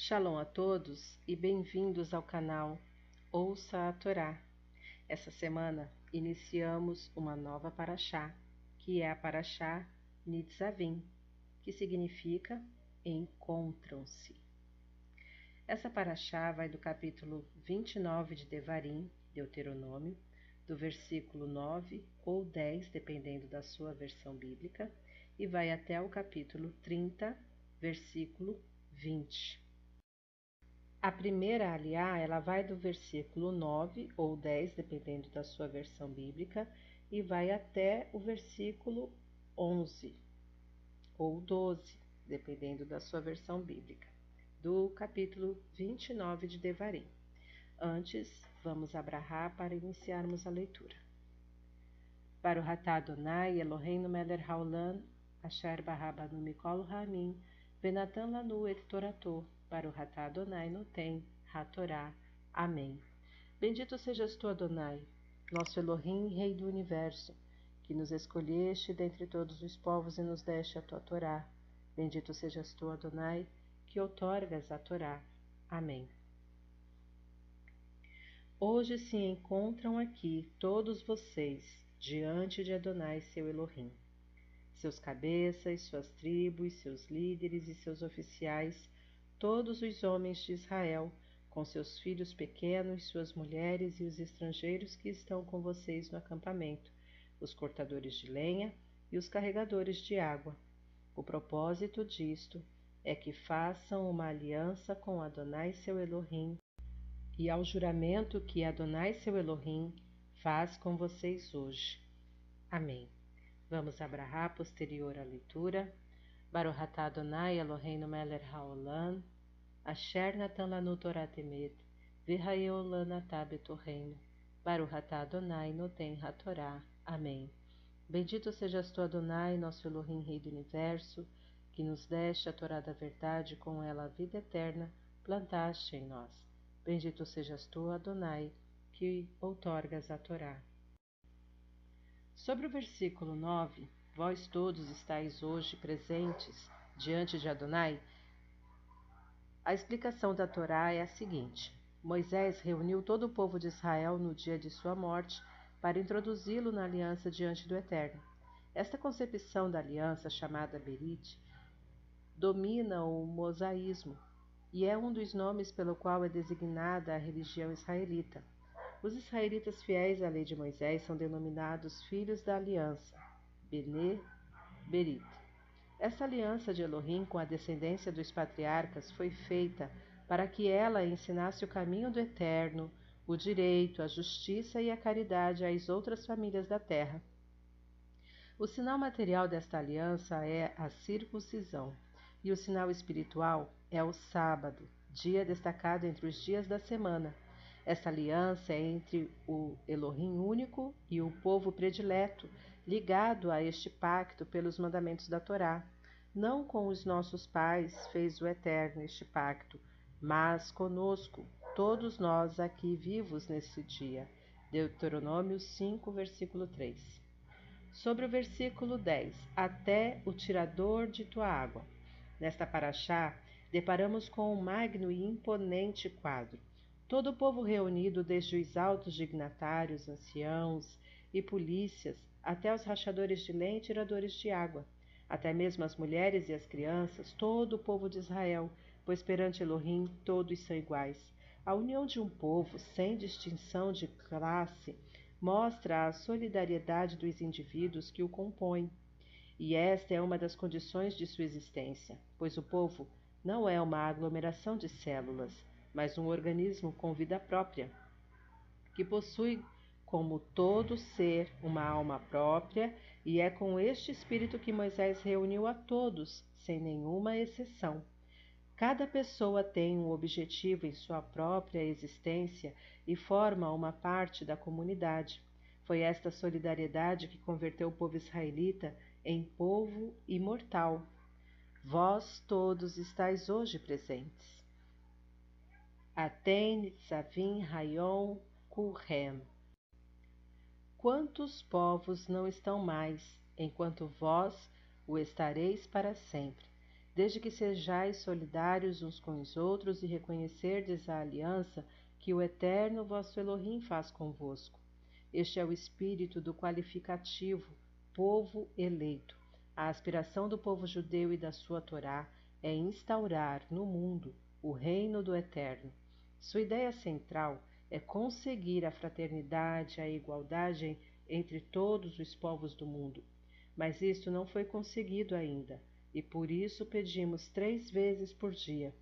Shalom a todos e bem-vindos ao canal Ouça a Torá. Essa semana iniciamos uma nova paraxá, que é a paraxá Nitzavim, que significa encontram-se. Essa paraxá vai do capítulo 29 de Devarim, Deuteronômio, do versículo 9 ou 10, dependendo da sua versão bíblica, e vai até o capítulo 30, versículo 20. A primeira aliá, ela vai do versículo 9 ou 10, dependendo da sua versão bíblica, e vai até o versículo 11 ou 12, dependendo da sua versão bíblica, do capítulo 29 de Devarim. Antes, vamos abrahar para iniciarmos a leitura. Para o Ratá Adonai, Eloheinu Meler Haolam, Asher Barrabanu Mikol Ramin, Venatan Lanu Et Torator, para o Ratá Adonai no tem, Hatorá. Amém. Bendito sejas tu, Adonai, nosso Elohim, Rei do Universo, que nos escolheste dentre todos os povos e nos deste a tua Torá. Bendito sejas tu, Adonai, que outorgas a Torá. Amém. Hoje se encontram aqui todos vocês diante de Adonai, seu Elohim. Seus cabeças, suas tribos, seus líderes e seus oficiais todos os homens de Israel, com seus filhos pequenos, suas mulheres e os estrangeiros que estão com vocês no acampamento, os cortadores de lenha e os carregadores de água. O propósito disto é que façam uma aliança com Adonai seu Elohim e ao juramento que Adonai seu Elohim faz com vocês hoje. Amém. Vamos abrahar posterior à leitura. Baruch atah Adonai Eloheinu melech haolam, asher natan lanu Torah temet, v'hayeu lana betorreino. Baruch atah Adonai noten hatorá. Amém. Bendito sejas tu, Adonai, nosso Elohim, Rei do Universo, que nos deste a Torá da verdade, com ela a vida eterna, plantaste em nós. Bendito sejas tu, Adonai, que outorgas a Torá. Sobre o versículo 9, Vós todos estáis hoje presentes diante de Adonai? A explicação da Torá é a seguinte: Moisés reuniu todo o povo de Israel no dia de sua morte para introduzi-lo na aliança diante do Eterno. Esta concepção da aliança, chamada Berit, domina o mosaísmo e é um dos nomes pelo qual é designada a religião israelita. Os israelitas fiéis à lei de Moisés são denominados filhos da aliança. Bene Berit. Essa aliança de Elohim com a descendência dos patriarcas foi feita para que ela ensinasse o caminho do eterno, o direito, a justiça e a caridade às outras famílias da terra. O sinal material desta aliança é a circuncisão, e o sinal espiritual é o sábado, dia destacado entre os dias da semana. Essa aliança é entre o Elohim único e o povo predileto, ligado a este pacto pelos mandamentos da Torá. Não com os nossos pais fez o Eterno este pacto, mas conosco, todos nós aqui vivos nesse dia. Deuteronômio 5, versículo 3. Sobre o versículo 10, até o tirador de tua água. Nesta paraxá, deparamos com um magno e imponente quadro. Todo o povo reunido, desde os altos dignatários, anciãos e polícias, até os rachadores de lenha e tiradores de água, até mesmo as mulheres e as crianças, todo o povo de Israel, pois perante Elohim todos são iguais. A união de um povo, sem distinção de classe, mostra a solidariedade dos indivíduos que o compõem. E esta é uma das condições de sua existência, pois o povo não é uma aglomeração de células, mas um organismo com vida própria, que possui como todo ser uma alma própria, e é com este espírito que Moisés reuniu a todos, sem nenhuma exceção. Cada pessoa tem um objetivo em sua própria existência e forma uma parte da comunidade. Foi esta solidariedade que converteu o povo israelita em povo imortal. Vós todos estáis hoje presentes. Aten, Zavim, Rayon, Kurem. Quantos povos não estão mais, enquanto vós o estareis para sempre? desde que sejais solidários uns com os outros e reconhecerdes a aliança que o Eterno vosso Elohim faz convosco. Este é o espírito do qualificativo povo eleito. A aspiração do povo judeu e da sua Torá é instaurar no mundo o reino do Eterno. Sua ideia central é conseguir a fraternidade, a igualdade entre todos os povos do mundo. Mas isto não foi conseguido ainda e por isso pedimos três vezes por dia.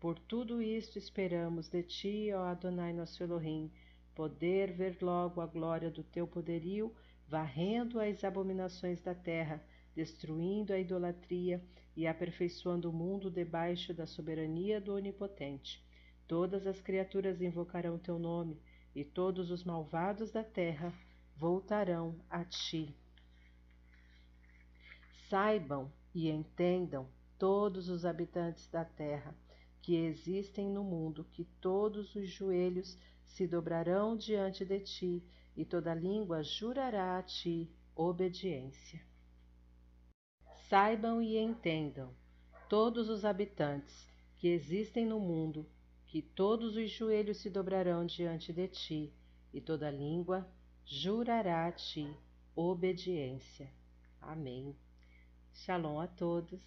Por tudo isto esperamos de ti, ó Adonai nosso Elohim, poder ver logo a glória do teu poderio, varrendo as abominações da terra, destruindo a idolatria e aperfeiçoando o mundo debaixo da soberania do Onipotente. Todas as criaturas invocarão teu nome, e todos os malvados da terra voltarão a ti. Saibam e entendam todos os habitantes da terra que existem no mundo, que todos os joelhos se dobrarão diante de ti e toda língua jurará a ti obediência. Saibam e entendam todos os habitantes que existem no mundo, que todos os joelhos se dobrarão diante de ti e toda língua jurará a ti obediência. Amém. Shalom a todos